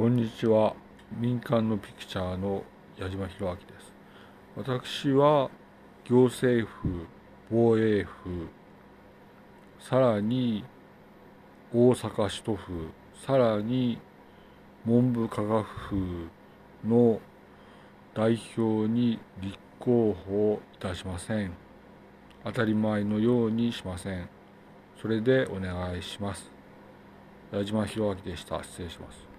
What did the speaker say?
こんにちは。民間のピクチャーの矢島博明です。私は行政府、防衛府、さらに大阪市都府、さらに文部科学府の代表に立候補いたしません。当たり前のようにしません。それでお願いします。矢島博明でした。失礼します。